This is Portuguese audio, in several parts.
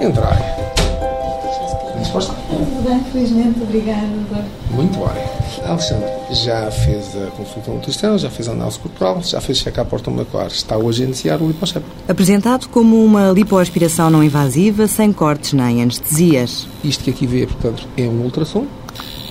Entrai. Disposta? Tudo bem, felizmente, obrigada. Muito bem. Alexandre, já fez a consulta nutricional, já fez a análise corporal, já fez check-up ortomolecular, está hoje a iniciar o lipochep. Apresentado como uma lipoaspiração não invasiva, sem cortes nem anestesias. Isto que aqui vê, portanto, é um ultrassom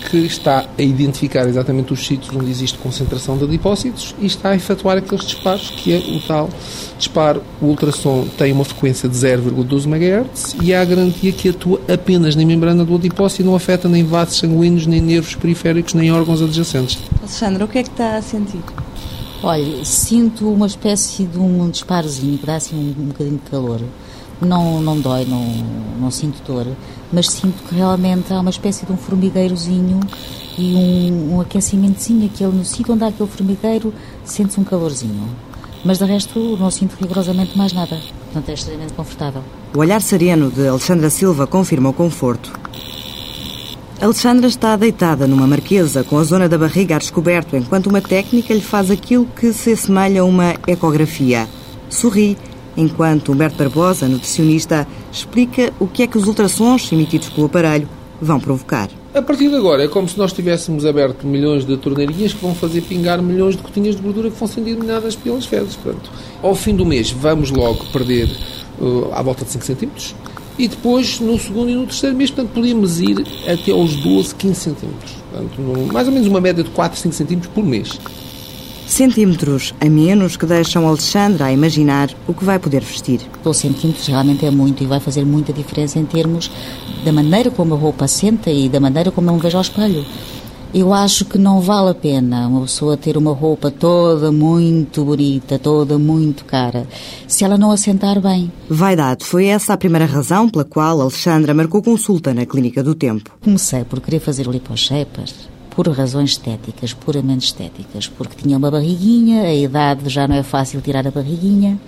que está a identificar exatamente os sítios onde existe concentração de adipócitos e está a efetuar aqueles disparos, que é o tal disparo. O ultrassom tem uma frequência de 0,12 MHz e há a garantia que atua apenas na membrana do adipócito e não afeta nem vasos sanguíneos, nem nervos periféricos, nem órgãos adjacentes. Alexandra, o que é que está a sentir? Olha, sinto uma espécie de um disparozinho, que dá assim um, um bocadinho de calor. Não, não dói, não, não sinto dor, mas sinto que realmente há uma espécie de um formigueirozinho e um, um aquecimentozinho, aquele, no sítio onde há aquele formigueiro, sente-se um calorzinho. Mas de resto não sinto rigorosamente mais nada. Portanto, é extremamente confortável. O olhar sereno de Alexandra Silva confirma o conforto. Alexandra está deitada numa marquesa com a zona da barriga a descoberto, enquanto uma técnica lhe faz aquilo que se assemelha a uma ecografia. Sorri enquanto Humberto Barbosa, nutricionista, explica o que é que os ultrassons emitidos pelo aparelho vão provocar. A partir de agora é como se nós tivéssemos aberto milhões de torneirinhas que vão fazer pingar milhões de gotinhas de gordura que vão ser eliminadas pelas fezes. Portanto, ao fim do mês vamos logo perder uh, à volta de 5 centímetros e depois no segundo e no terceiro mês, portanto, podíamos ir até aos 12, 15 centímetros. Portanto, mais ou menos uma média de 4, 5 centímetros por mês. Centímetros a menos que deixam Alexandra a imaginar o que vai poder vestir. 12 centímetros realmente é muito e vai fazer muita diferença em termos da maneira como a roupa senta e da maneira como eu me vejo ao espelho. Eu acho que não vale a pena uma pessoa ter uma roupa toda muito bonita, toda muito cara, se ela não assentar bem. Vaidade foi essa a primeira razão pela qual Alexandra marcou consulta na Clínica do Tempo. Comecei por querer fazer lipochepas por razões estéticas, puramente estéticas, porque tinha uma barriguinha, a idade já não é fácil tirar a barriguinha.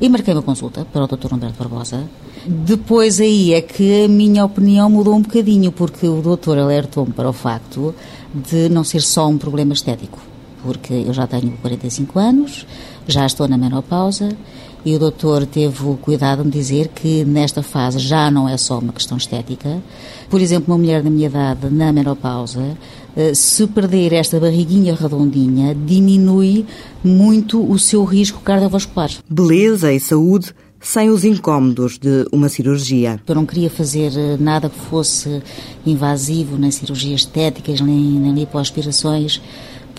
E marquei uma consulta para o Dr. Humberto Barbosa. Depois aí é que a minha opinião mudou um bocadinho, porque o doutor alertou-me para o facto de não ser só um problema estético, porque eu já tenho 45 anos, já estou na menopausa e o doutor teve o cuidado de me dizer que nesta fase já não é só uma questão estética. Por exemplo, uma mulher da minha idade, na menopausa, eh, se perder esta barriguinha redondinha, diminui muito o seu risco cardiovascular. Beleza e saúde sem os incômodos de uma cirurgia. Eu não queria fazer eh, nada que fosse invasivo, nem cirurgias estéticas, nem, nem lipoaspirações,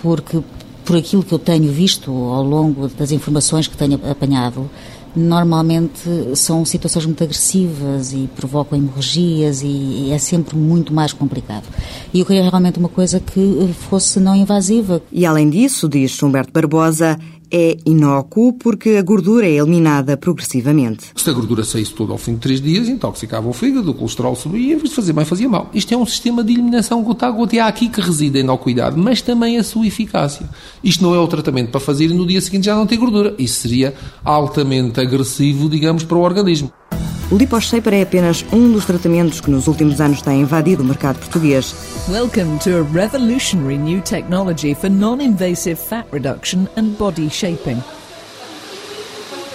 porque por aquilo que eu tenho visto ao longo das informações que tenho apanhado, normalmente são situações muito agressivas e provocam hemorragias e é sempre muito mais complicado. E eu queria realmente uma coisa que fosse não invasiva. E além disso, diz Humberto Barbosa, é inócuo porque a gordura é eliminada progressivamente. Se a gordura saísse toda ao fim de três dias, intoxicava o fígado, o colesterol subia, em vez de fazer bem, fazia mal. Isto é um sistema de eliminação gota a gota. E há aqui que reside a inocuidade, mas também a sua eficácia. Isto não é o tratamento para fazer e no dia seguinte já não ter gordura. Isso seria altamente agressivo, digamos, para o organismo. O LipoShaper é apenas um dos tratamentos que nos últimos anos tem invadido o mercado português. Welcome to a revolutionary new technology for non-invasive fat reduction and body shaping.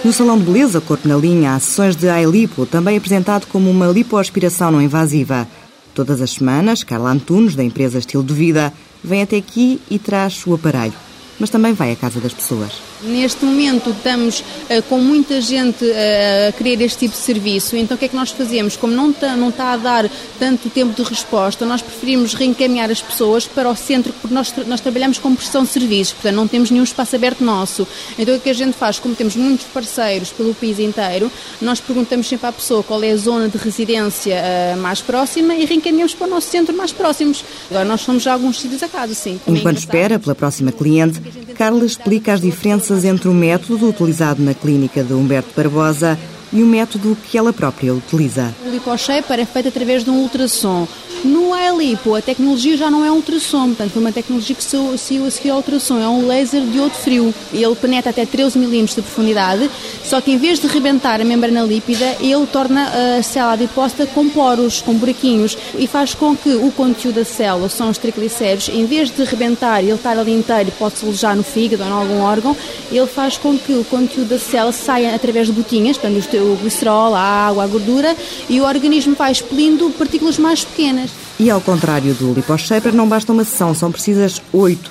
No Salão de Beleza Corpo na Linha, há sessões de iLipo, também apresentado como uma lipoaspiração não invasiva. Todas as semanas, Carla Antunes, da empresa Estilo de Vida, vem até aqui e traz o aparelho, mas também vai à casa das pessoas. Neste momento estamos uh, com muita gente uh, a querer este tipo de serviço, então o que é que nós fazemos? Como não está, não está a dar tanto tempo de resposta, nós preferimos reencaminhar as pessoas para o centro, porque nós, nós trabalhamos com prestação de serviços, portanto não temos nenhum espaço aberto nosso. Então o que a gente faz, como temos muitos parceiros pelo país inteiro, nós perguntamos sempre à pessoa qual é a zona de residência uh, mais próxima e reencaminhamos para o nosso centro mais próximos. Agora nós somos já alguns sítios a casa, sim. Enquanto espera pela próxima cliente, Carla explica as diferenças entre o método utilizado na clínica de Humberto Barbosa e o método que ela própria utiliza. O liposhaper é feito através de um ultrassom. No iLipo, a tecnologia já não é um ultrassom, portanto, foi uma tecnologia que saiu a seguir ao ultrassom, é um laser de outro frio. Ele penetra até 13 milímetros de profundidade, só que em vez de rebentar a membrana lípida, ele torna a célula adipócita com poros, com buraquinhos, e faz com que o conteúdo da célula, são os triglicéridos, em vez de rebentar e ele estar ali inteiro e pode-se alojar no fígado ou em algum órgão, ele faz com que o conteúdo da célula saia através de botinhas, portanto, o glicerol, a água, a gordura, e o organismo vai expelindo partículas mais pequenas. E ao contrário do LipoShaper, não basta uma sessão, são precisas oito.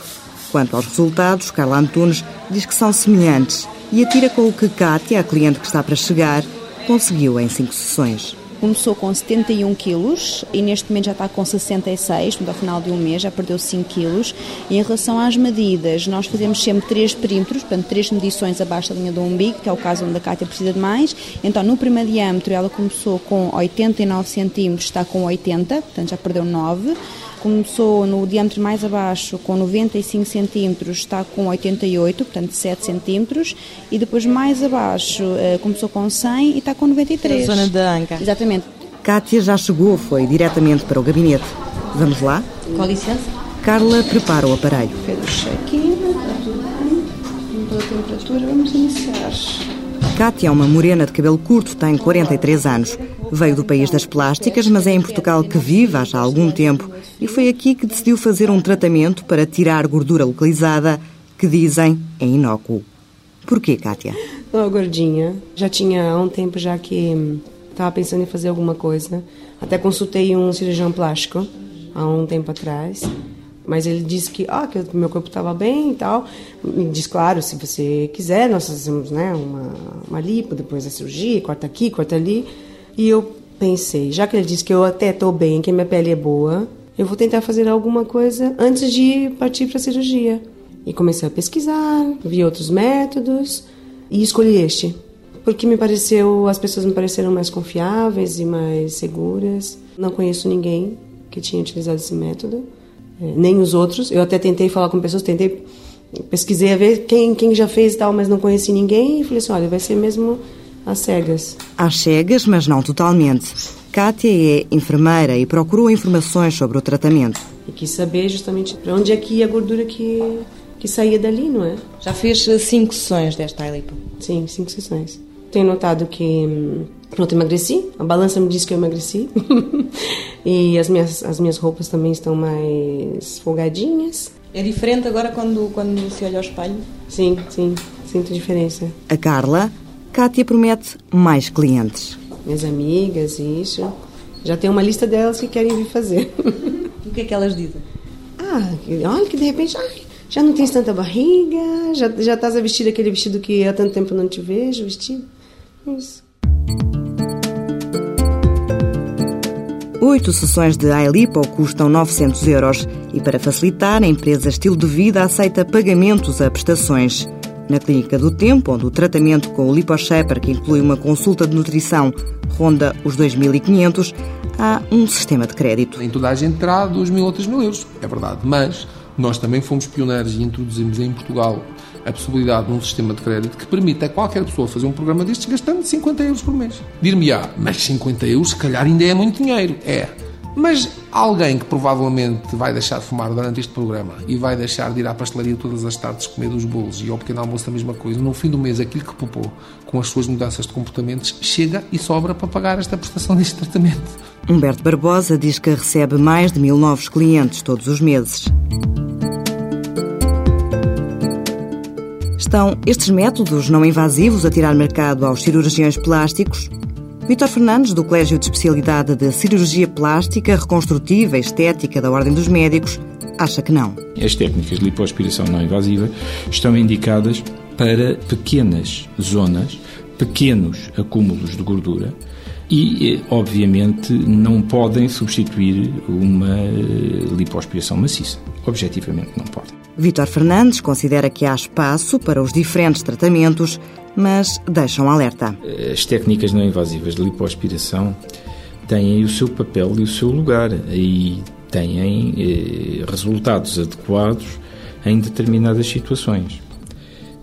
Quanto aos resultados, Carla Antunes diz que são semelhantes e atira com o que Kátia, a cliente que está para chegar, conseguiu em cinco sessões. Começou com 71 quilos e neste momento já está com 66, portanto, ao final de um mês já perdeu 5 quilos. E em relação às medidas, nós fazemos sempre três perímetros, portanto, três medições abaixo da linha do umbigo, que é o caso onde a Cátia precisa de mais. Então, no primeiro diâmetro, ela começou com 89 centímetros, está com 80, portanto, já perdeu 9 começou no diâmetro mais abaixo com 95 centímetros, está com 88, portanto 7 centímetros, e depois mais abaixo eh, começou com 100 e está com 93. A zona da anca. Exatamente. Kátia já chegou, foi diretamente para o gabinete. Vamos lá? Com licença. Carla prepara o aparelho. Fez o check-in, mudou a temperatura, vamos iniciar. Kátia é uma morena de cabelo curto, tem 43 anos. Veio do país das plásticas, mas é em Portugal que vive há já algum tempo e foi aqui que decidiu fazer um tratamento para tirar gordura localizada que dizem é inócuo. Porquê, Kátia? Estou gordinha. Já tinha há um tempo já que estava pensando em fazer alguma coisa. Até consultei um cirurgião plástico há um tempo atrás. Mas ele disse que, ah, que meu corpo estava bem e tal. Me diz, claro, se você quiser, nós fazemos né, uma, uma lipo depois da cirurgia, corta aqui, corta ali. E eu pensei, já que ele disse que eu até estou bem, que minha pele é boa, eu vou tentar fazer alguma coisa antes de partir para a cirurgia. E comecei a pesquisar, vi outros métodos e escolhi este. Porque me pareceu, as pessoas me pareceram mais confiáveis e mais seguras. Não conheço ninguém que tinha utilizado esse método, é, nem os outros. Eu até tentei falar com pessoas, tentei pesquisei a ver quem, quem já fez e tal, mas não conheci ninguém e falei assim, olha, vai ser mesmo às cegas. Às cegas, mas não totalmente. Kátia é enfermeira e procurou informações sobre o tratamento. E quis saber justamente para onde é que ia a gordura que, que saía dali, não é? Já fez eh, cinco sessões desta iLipo? Sim, cinco sessões. Tenho notado que hum, pronto, emagreci. A balança me diz que eu emagreci. e as minhas, as minhas roupas também estão mais folgadinhas. É diferente agora quando, quando se olha ao espelho? Sim, sim. Sinto diferença. A Carla Kátia promete mais clientes. Minhas amigas, isso. Já tem uma lista delas que querem vir fazer. o que é que elas dizem? Ah, olha que de repente ai, já não tens tanta barriga, já, já estás a vestir aquele vestido que há tanto tempo não te vejo vestido. Isso. Oito sessões de iLipo custam 900 euros e, para facilitar, a empresa Estilo de Vida aceita pagamentos a prestações. Na Clínica do Tempo, onde o tratamento com o LipoShaper, que inclui uma consulta de nutrição, ronda os 2.500, há um sistema de crédito. Em toda a gente terá 2.000 ou 3.000 euros, é verdade, mas nós também fomos pioneiros e introduzimos em Portugal a possibilidade de um sistema de crédito que permita a qualquer pessoa fazer um programa destes gastando 50 euros por mês. Dir-me-á, mas 50 euros se calhar ainda é muito dinheiro. É, mas alguém que provavelmente vai deixar de fumar durante este programa e vai deixar de ir à pastelaria todas as tardes comer dos bolos e ao pequeno almoço a mesma coisa, no fim do mês aquilo que poupou com as suas mudanças de comportamentos chega e sobra para pagar esta prestação deste tratamento. Humberto Barbosa diz que recebe mais de mil novos clientes todos os meses. Estão estes métodos não invasivos a tirar mercado aos cirurgiões plásticos Vítor Fernandes, do Colégio de Especialidade de Cirurgia Plástica, Reconstrutiva e Estética da Ordem dos Médicos, acha que não. As técnicas de lipoaspiração não invasiva estão indicadas para pequenas zonas, pequenos acúmulos de gordura e, obviamente, não podem substituir uma lipoaspiração maciça. Objetivamente, não podem. Vítor Fernandes considera que há espaço para os diferentes tratamentos, mas deixa um alerta. As técnicas não invasivas de lipoaspiração têm o seu papel e o seu lugar e têm eh, resultados adequados em determinadas situações.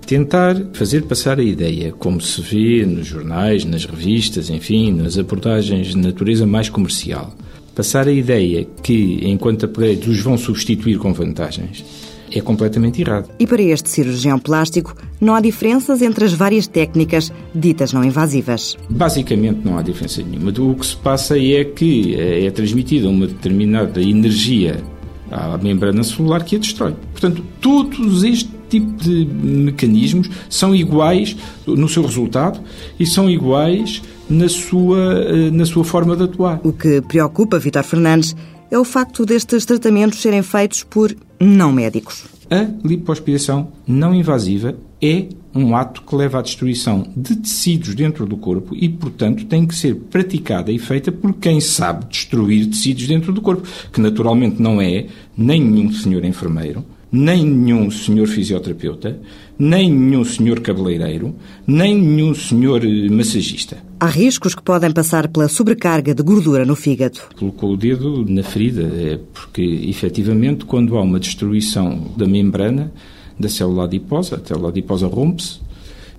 Tentar fazer passar a ideia, como se vê nos jornais, nas revistas, enfim, nas abordagens de natureza mais comercial, Passar a ideia que, enquanto upgrades, os vão substituir com vantagens é completamente errado. E para este cirurgião plástico, não há diferenças entre as várias técnicas ditas não invasivas. Basicamente não há diferença nenhuma. O que se passa é que é transmitida uma determinada energia à membrana celular que a destrói. Portanto, todos este tipo de mecanismos são iguais no seu resultado e são iguais na sua, eh, na sua forma de atuar. O que preocupa Vitor Fernandes é o facto destes tratamentos serem feitos por não médicos. A lipoaspiração não invasiva é um ato que leva à destruição de tecidos dentro do corpo e, portanto, tem que ser praticada e feita por quem sabe destruir tecidos dentro do corpo, que naturalmente não é nem nenhum senhor enfermeiro, nem nenhum senhor fisioterapeuta, nem nenhum senhor cabeleireiro, nem nenhum senhor eh, massagista. Há riscos que podem passar pela sobrecarga de gordura no fígado. Colocou o dedo na ferida, é porque efetivamente quando há uma destruição da membrana da célula adiposa, a célula adiposa rompe-se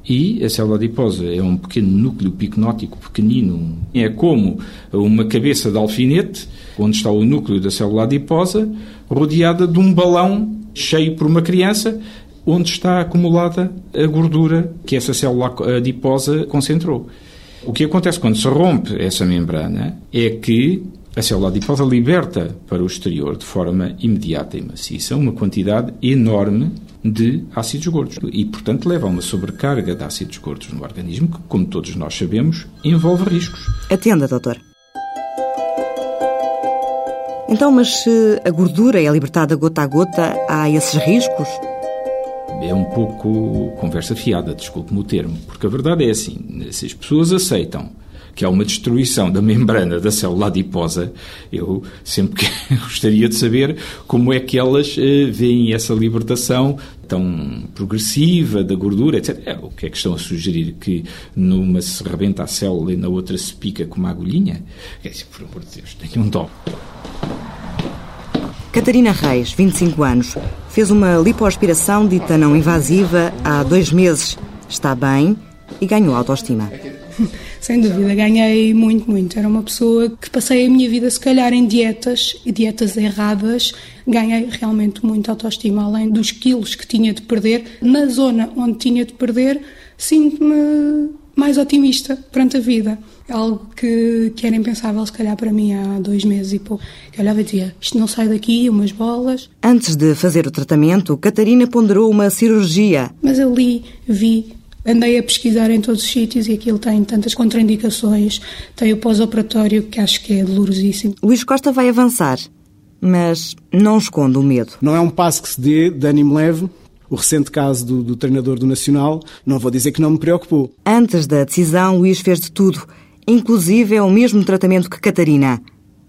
e a célula adiposa é um pequeno núcleo picnótico pequenino. É como uma cabeça de alfinete, onde está o núcleo da célula adiposa, rodeada de um balão cheio por uma criança, onde está acumulada a gordura que essa célula adiposa concentrou. O que acontece quando se rompe essa membrana é que a célula adiposa liberta para o exterior de forma imediata e maciça uma quantidade enorme de ácidos gordos e, portanto, leva a uma sobrecarga de ácidos gordos no organismo que, como todos nós sabemos, envolve riscos. Atenda, doutor. Então, mas se a gordura é libertada gota a gota, há esses riscos? É um pouco conversa fiada, desculpe-me o termo, porque a verdade é assim: se as pessoas aceitam que há uma destruição da membrana da célula adiposa, eu sempre gostaria de saber como é que elas uh, veem essa libertação tão progressiva da gordura, etc. É, o que é que estão a sugerir? Que numa se rebenta a célula e na outra se pica com uma agulhinha? Dizer, por amor de Deus, tenho um dó. Catarina Reis, 25 anos, fez uma lipoaspiração dita não invasiva há dois meses. Está bem e ganhou autoestima. Sem dúvida, ganhei muito, muito. Era uma pessoa que passei a minha vida, se calhar, em dietas, dietas erradas. Ganhei realmente muita autoestima, além dos quilos que tinha de perder. Na zona onde tinha de perder, sinto-me mais otimista perante a vida. Algo que, que era impensável, se calhar, para mim há dois meses e pouco. Eu olhava e dizia: isto não sai daqui, umas bolas. Antes de fazer o tratamento, Catarina ponderou uma cirurgia. Mas eu li, vi, andei a pesquisar em todos os sítios e aquilo tem tantas contraindicações. Tem o pós-operatório, que acho que é dolorosíssimo. Luís Costa vai avançar, mas não esconde o medo. Não é um passo que se dê de ânimo leve, o recente caso do, do, treinador do Nacional, não vou dizer que não me preocupou. Antes da decisão, Luís fez de tudo, inclusive é o mesmo tratamento que Catarina.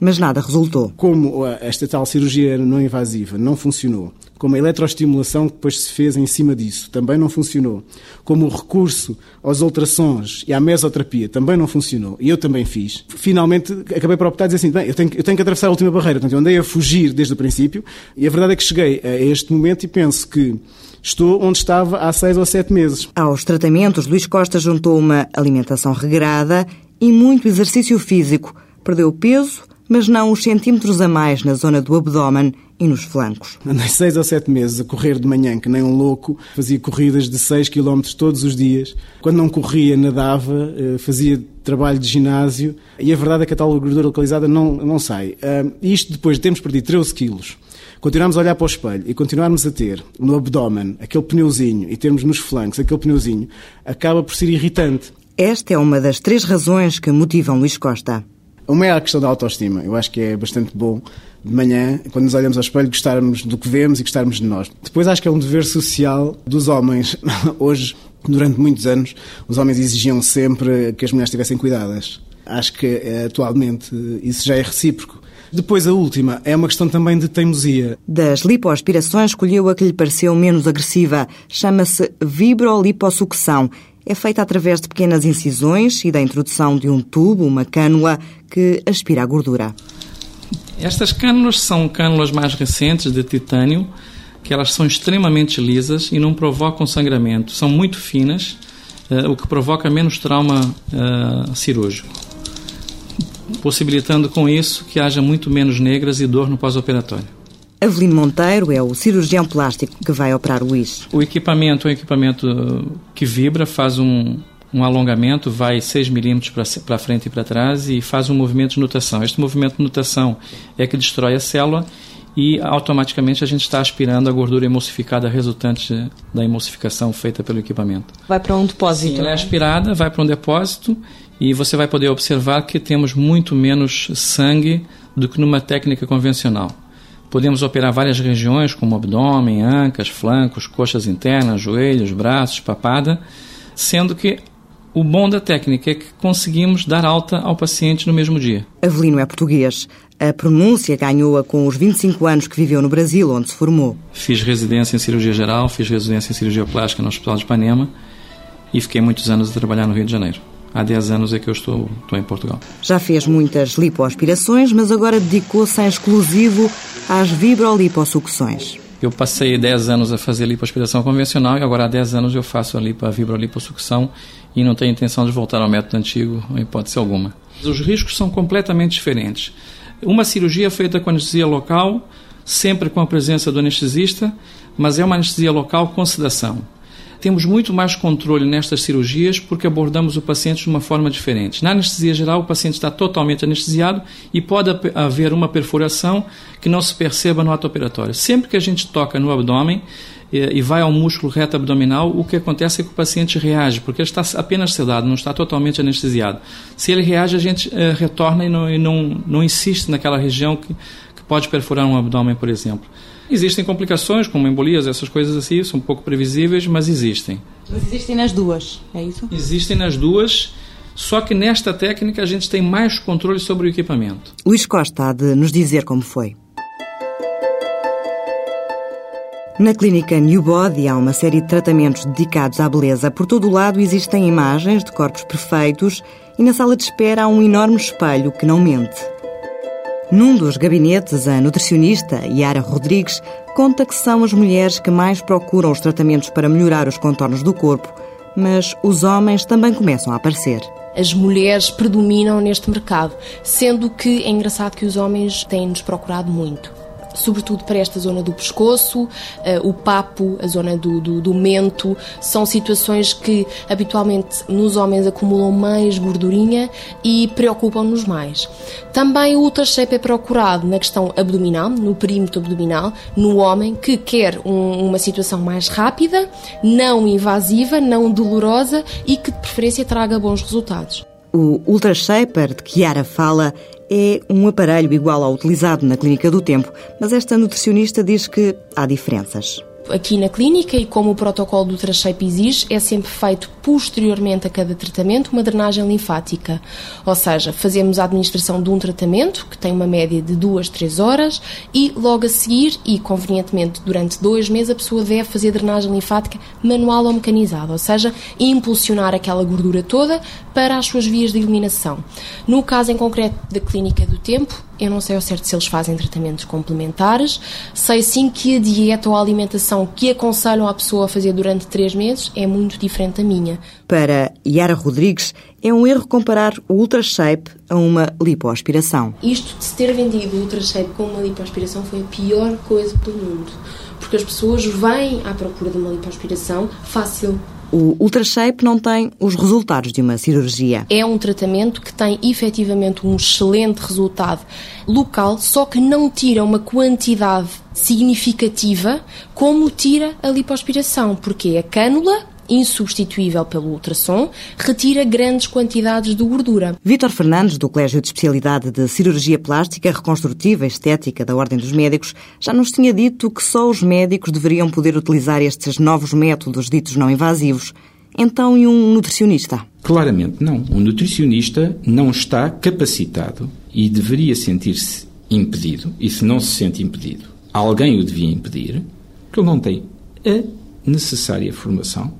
Mas nada resultou. Como esta tal cirurgia não invasiva não funcionou, como a eletroestimulação que depois se fez em cima disso também não funcionou, como o recurso aos ultrassons e à mesoterapia também não funcionou, e eu também fiz, finalmente acabei por optar e dizer assim, bem, eu tenho, eu tenho que atravessar a última barreira. Portanto, eu andei a fugir desde o princípio, e a verdade é que cheguei a este momento e penso que Estou onde estava há seis ou sete meses. Aos tratamentos, Luís Costa juntou uma alimentação regrada e muito exercício físico. Perdeu peso, mas não os centímetros a mais na zona do abdômen e nos flancos. Andei seis ou sete meses a correr de manhã, que nem um louco, fazia corridas de seis quilómetros todos os dias. Quando não corria, nadava, eh, fazia trabalho de ginásio e a verdade é que a tal gordura localizada não, não sai. Isto depois de termos perdido 13 quilos continuarmos a olhar para o espelho e continuarmos a ter no abdômen aquele pneuzinho e termos nos flancos aquele pneuzinho, acaba por ser irritante. Esta é uma das três razões que motivam Luís Costa. Uma é a questão da autoestima. Eu acho que é bastante bom de manhã, quando nos olhamos ao espelho, gostarmos do que vemos e gostarmos de nós. Depois acho que é um dever social dos homens. Hoje, durante muitos anos, os homens exigiam sempre que as mulheres estivessem cuidadas. Acho que eh, atualmente isso já é recíproco. Depois, a última é uma questão também de teimosia. Das lipoaspirações, escolheu a que lhe pareceu menos agressiva. Chama-se vibroliposucção. É feita através de pequenas incisões e da introdução de um tubo, uma cânula, que aspira a gordura. Estas cânulas são cânulas mais recentes de titânio, que elas são extremamente lisas e não provocam sangramento. São muito finas, uh, o que provoca menos trauma uh, cirúrgico. possibilitando com isso que haja muito menos negras e dor no pós-operatório. Avelino Monteiro é o cirurgião plástico que vai operar o Luís. O equipamento é um equipamento que vibra, faz um, um alongamento, vai 6 milímetros para frente e para trás e faz um movimento de nutação. Este movimento de nutação é que destrói a célula e automaticamente a gente está aspirando a gordura emulsificada resultante da emulsificação feita pelo equipamento. Vai para um depósito. Sim, ela é aspirada, vai para um depósito e você vai poder observar que temos muito menos sangue do que numa técnica convencional. Podemos operar várias regiões, como abdômen, ancas, flancos, coxas internas, joelhos, braços, papada, sendo que o bom da técnica é que conseguimos dar alta ao paciente no mesmo dia. Avelino é português. A pronúncia ganhou-a com os 25 anos que viveu no Brasil, onde se formou. Fiz residência em cirurgia geral, fiz residência em cirurgia plástica no Hospital de Ipanema e fiquei muitos anos a trabalhar no Rio de Janeiro. Há 10 anos é que eu estou, estou em Portugal. Já fez muitas lipoaspirações, mas agora dedicou-se em exclusivo às vibroliposucções. Eu passei 10 anos a fazer lipoaspiração convencional e agora há 10 anos eu faço a, lipo, a vibroliposucção e não tenho intenção de voltar ao método antigo, em hipótese alguma. Os riscos são completamente diferentes. Uma cirurgia feita com anestesia local, sempre com a presença do anestesista, mas é uma anestesia local com sedação temos muito mais controle nestas cirurgias porque abordamos o paciente de uma forma diferente. Na anestesia geral, o paciente está totalmente anestesiado e pode haver uma perfuração que não se perceba no ato operatório. Sempre que a gente toca no abdômen e vai ao músculo reto abdominal, o que acontece é que o paciente reage, porque ele está apenas sedado, não está totalmente anestesiado. Se ele reage, a gente eh, retorna e, não, e não, não insiste naquela região que, que pode perfurar um abdômen, por exemplo. Existem complicações, como embolias, essas coisas assim, são um pouco previsíveis, mas existem. Mas existem nas duas, é isso? Existem nas duas, só que nesta técnica a gente tem mais controle sobre o equipamento. Luís Costa há de nos dizer como foi. Na clínica New Body há uma série de tratamentos dedicados à beleza. Por todo o lado existem imagens de corpos perfeitos e na sala de espera há um enorme espelho que não mente. Num dos gabinetes, a nutricionista Yara Rodrigues conta que são as mulheres que mais procuram os tratamentos para melhorar os contornos do corpo, mas os homens também começam a aparecer. As mulheres predominam neste mercado, sendo que é engraçado que os homens têm-nos procurado muito sobretudo para esta zona do pescoço, uh, o papo, a zona do, do, do, mento, são situações que habitualmente nos homens acumulam mais gordurinha e preocupam-nos mais. Também o ultrashape é procurado na questão abdominal, no perímetro abdominal, no homem que quer um, uma situação mais rápida, não invasiva, não dolorosa e que de preferência traga bons resultados. O Ultrashaper de Yara fala é um aparelho igual ao utilizado na Clínica do Tempo, mas esta nutricionista diz que há diferenças aqui na clínica e como o protocolo do Trashape exige, é sempre feito posteriormente a cada tratamento uma drenagem linfática. Ou seja, fazemos a administração de um tratamento, que tem uma média de 2, 3 horas, e logo a seguir, e convenientemente durante dois meses, a pessoa deve fazer drenagem linfática manual ou mecanizada, ou seja, impulsionar aquela gordura toda para as suas vias de eliminação. No caso em concreto da Clínica do Tempo, eu não sei ao certo se eles fazem tratamentos complementares. Sei sim que a dieta ou a alimentação que aconselham a pessoa a fazer durante três meses é muito diferente da minha. Para Yara Rodrigues, é um erro comparar o Ultrashape a uma lipoaspiração. Isto de se ter vendido o Ultrashape com uma lipoaspiração foi a pior coisa do mundo. Porque as pessoas vêm à procura de uma lipoaspiração fácil, o Ultrashape não tem os resultados de uma cirurgia. É um tratamento que tem efetivamente um excelente resultado local, só que não tira uma quantidade significativa como tira a lipoaspiração, porque a cânula insubstituível pelo ultrassom, retira grandes quantidades de gordura. Vítor Fernandes, do Colégio de Especialidade de Cirurgia Plástica, Reconstrutiva e Estética da Ordem dos Médicos, já nos tinha dito que só os médicos deveriam poder utilizar estes novos métodos ditos não invasivos. Então, e um nutricionista? Claramente não. Um nutricionista não está capacitado e deveria sentir-se impedido, e se não se sente impedido, alguém o devia impedir, que ele não tem a necessária formação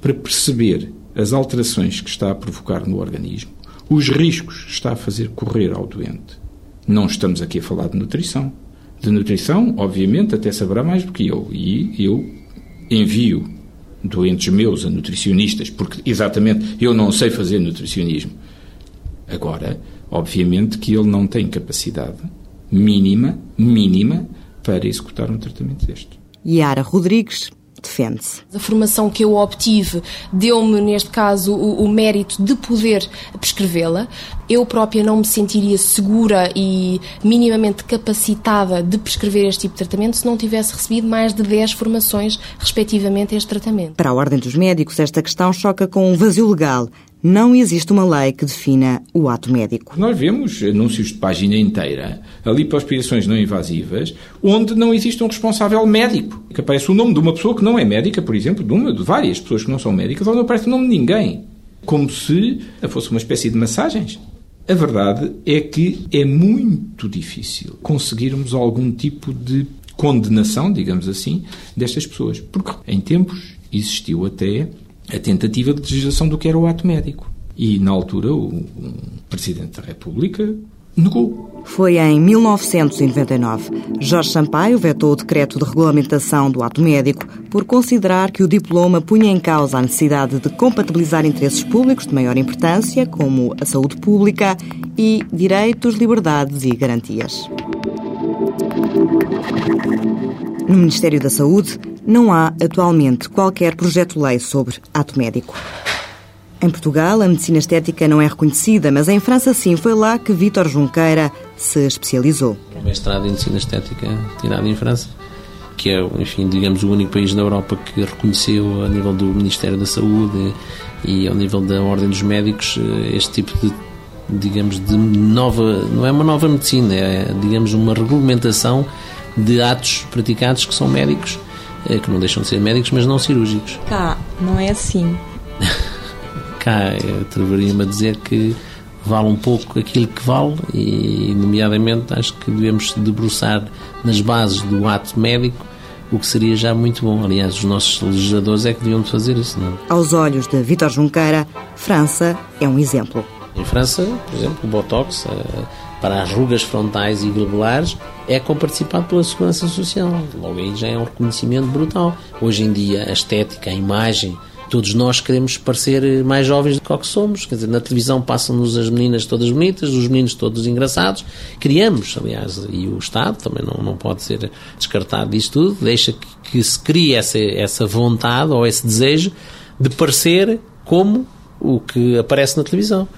para perceber as alterações que está a provocar no organismo, os riscos que está a fazer correr ao doente. Não estamos aqui a falar de nutrição. De nutrição, obviamente, até saberá mais do que eu. E eu envio doentes meus a nutricionistas, porque exatamente eu não sei fazer nutricionismo. Agora, Obviamente que ele não tem capacidade mínima, mínima, para executar um tratamento deste. Yara Rodrigues defende-se. A formação que eu obtive deu-me, neste caso, o, o, mérito de poder prescrevê-la. Eu própria não me sentiria segura e minimamente capacitada de prescrever este tipo de tratamento se não tivesse recebido mais de 10 formações, respectivamente, a este tratamento. Para a Ordem dos Médicos, esta questão choca com um vazio legal não existe uma lei que defina o ato médico. Nós vemos anúncios de página inteira, ali para aspirações não invasivas, onde não existe um responsável médico. Que aparece o nome de uma pessoa que não é médica, por exemplo, de uma, de várias pessoas que não são médicas, ou não aparece o nome de ninguém. Como se fosse uma espécie de massagens. A verdade é que é muito difícil conseguirmos algum tipo de condenação, digamos assim, destas pessoas. Porque em tempos existiu até a tentativa de legislação do que era o ato médico. E, na altura, o, o Presidente da República negou. Foi em 1999. Jorge Sampaio vetou o decreto de regulamentação do ato médico por considerar que o diploma punha em causa a necessidade de compatibilizar interesses públicos de maior importância, como a saúde pública e direitos, liberdades e garantias. No Ministério da Saúde, não há atualmente qualquer projeto-lei sobre ato médico. Em Portugal, a medicina estética não é reconhecida, mas em França sim. Foi lá que Vítor Junqueira se especializou. O mestrado em medicina estética tirado em França, que é, enfim, digamos, o único país na Europa que reconheceu a nível do Ministério da Saúde e ao nível da Ordem dos Médicos este tipo de digamos de nova, não é uma nova medicina, é digamos uma regulamentação de atos praticados que são médicos é, que não deixam de ser médicos, mas não cirúrgicos. Cá, não é assim. Cá, atreveria-me a dizer que vale um pouco aquilo que vale e, nomeadamente, acho que devemos debruçar nas bases do ato médico o que seria já muito bom. Aliás, os nossos legisladores é que deviam fazer isso, não? É? Aos olhos de Vítor Junqueira, França é um exemplo. Em França, por exemplo, o Botox, eh, para as rugas frontais e globulares é comparticipado pela Segurança Social. Logo aí já é um reconhecimento brutal. Hoje em dia, a estética, a imagem, todos nós queremos parecer mais jovens do que somos. Quer dizer, na televisão passam-nos as meninas todas bonitas, os meninos todos engraçados. Criamos, aliás, e o Estado também não, não pode ser descartado disto tudo, deixa que, que se crie essa, essa vontade ou esse desejo de parecer como o que aparece na televisão.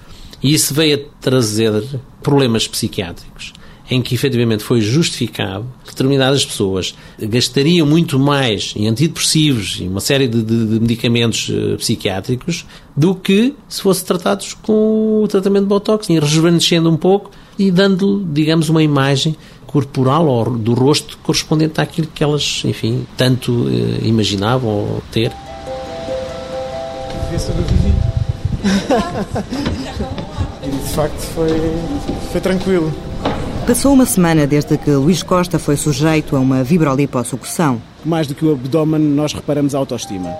E isso veio a trazer problemas psiquiátricos, em que efetivamente foi justificado que determinadas pessoas gastariam muito mais em antidepressivos e uma série de, de, de medicamentos uh, psiquiátricos do que se fosse tratados com o tratamento de Botox, e rejuvenescendo um pouco e dando, digamos, uma imagem corporal ou do rosto correspondente àquilo que elas, enfim, tanto uh, imaginavam ter. E de facto foi, foi tranquilo. Passou uma semana desde que Luís Costa foi sujeito a uma vibroliposucção. Mais do que o abdômen, nós reparamos a autoestima.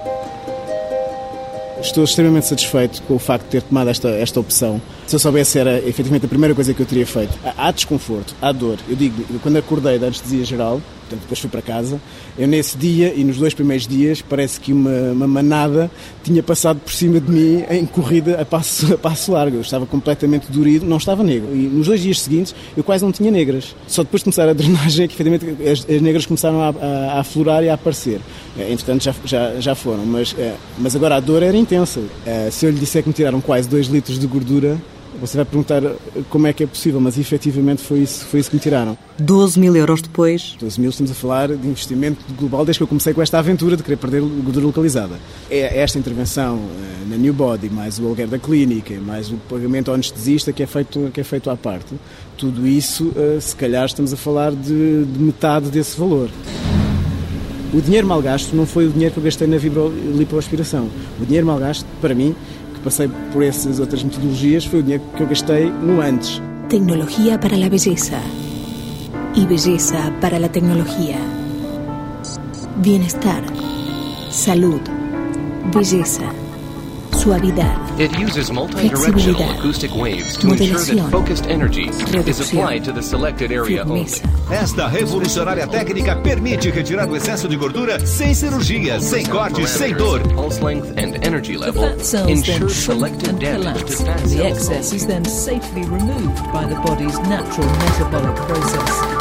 Estou extremamente satisfeito com o facto de ter tomado esta, esta opção. Se eu soubesse, era efetivamente a primeira coisa que eu teria feito. Há desconforto, há dor. Eu digo, quando acordei da anestesia geral, portanto, depois fui para casa. Eu, nesse dia e nos dois primeiros dias, parece que uma, uma manada tinha passado por cima de mim em corrida a passo, a passo largo. Eu estava completamente dorido, não estava negro. E nos dois dias seguintes, eu quase não tinha negras. Só depois de começar a drenagem é que, efetivamente, as, as negras começaram a, a, a, aflorar e a aparecer. É, entretanto, já, já, já foram. Mas, é, mas agora a dor era intensa. É, se eu lhe disser que me tiraram quase 2 litros de gordura, você vai perguntar como é que é possível, mas efetivamente foi isso, foi isso que me tiraram. 12 mil euros depois. 12 mil, estamos a falar de investimento global desde que eu comecei com esta aventura de querer perder gordura localizada. É esta intervenção eh, na New Body, mais o aluguer da clínica, mais o pagamento ao anestesista que é feito, que é feito à parte, tudo isso, eh, se calhar estamos a falar de, de metade desse valor. O dinheiro mal gasto não foi o dinheiro que eu gastei na vibrolipoaspiração. O dinheiro mal gasto, para mim, passei por essas outras metodologias foi o dinheiro que eu gastei no antes. Tecnologia para a beleza e beleza para a tecnologia. Bienestar, salud, belleza, It uses multi-directional acoustic waves to ensure that focused energy is applied to the selected area firmeza. only. Esta revolucionária técnica permite retirar o excesso de gordura without surgery, sem cortes, sem dor. Pulse length and energy level ensure. The excess is then safely removed by the body's natural metabolic process.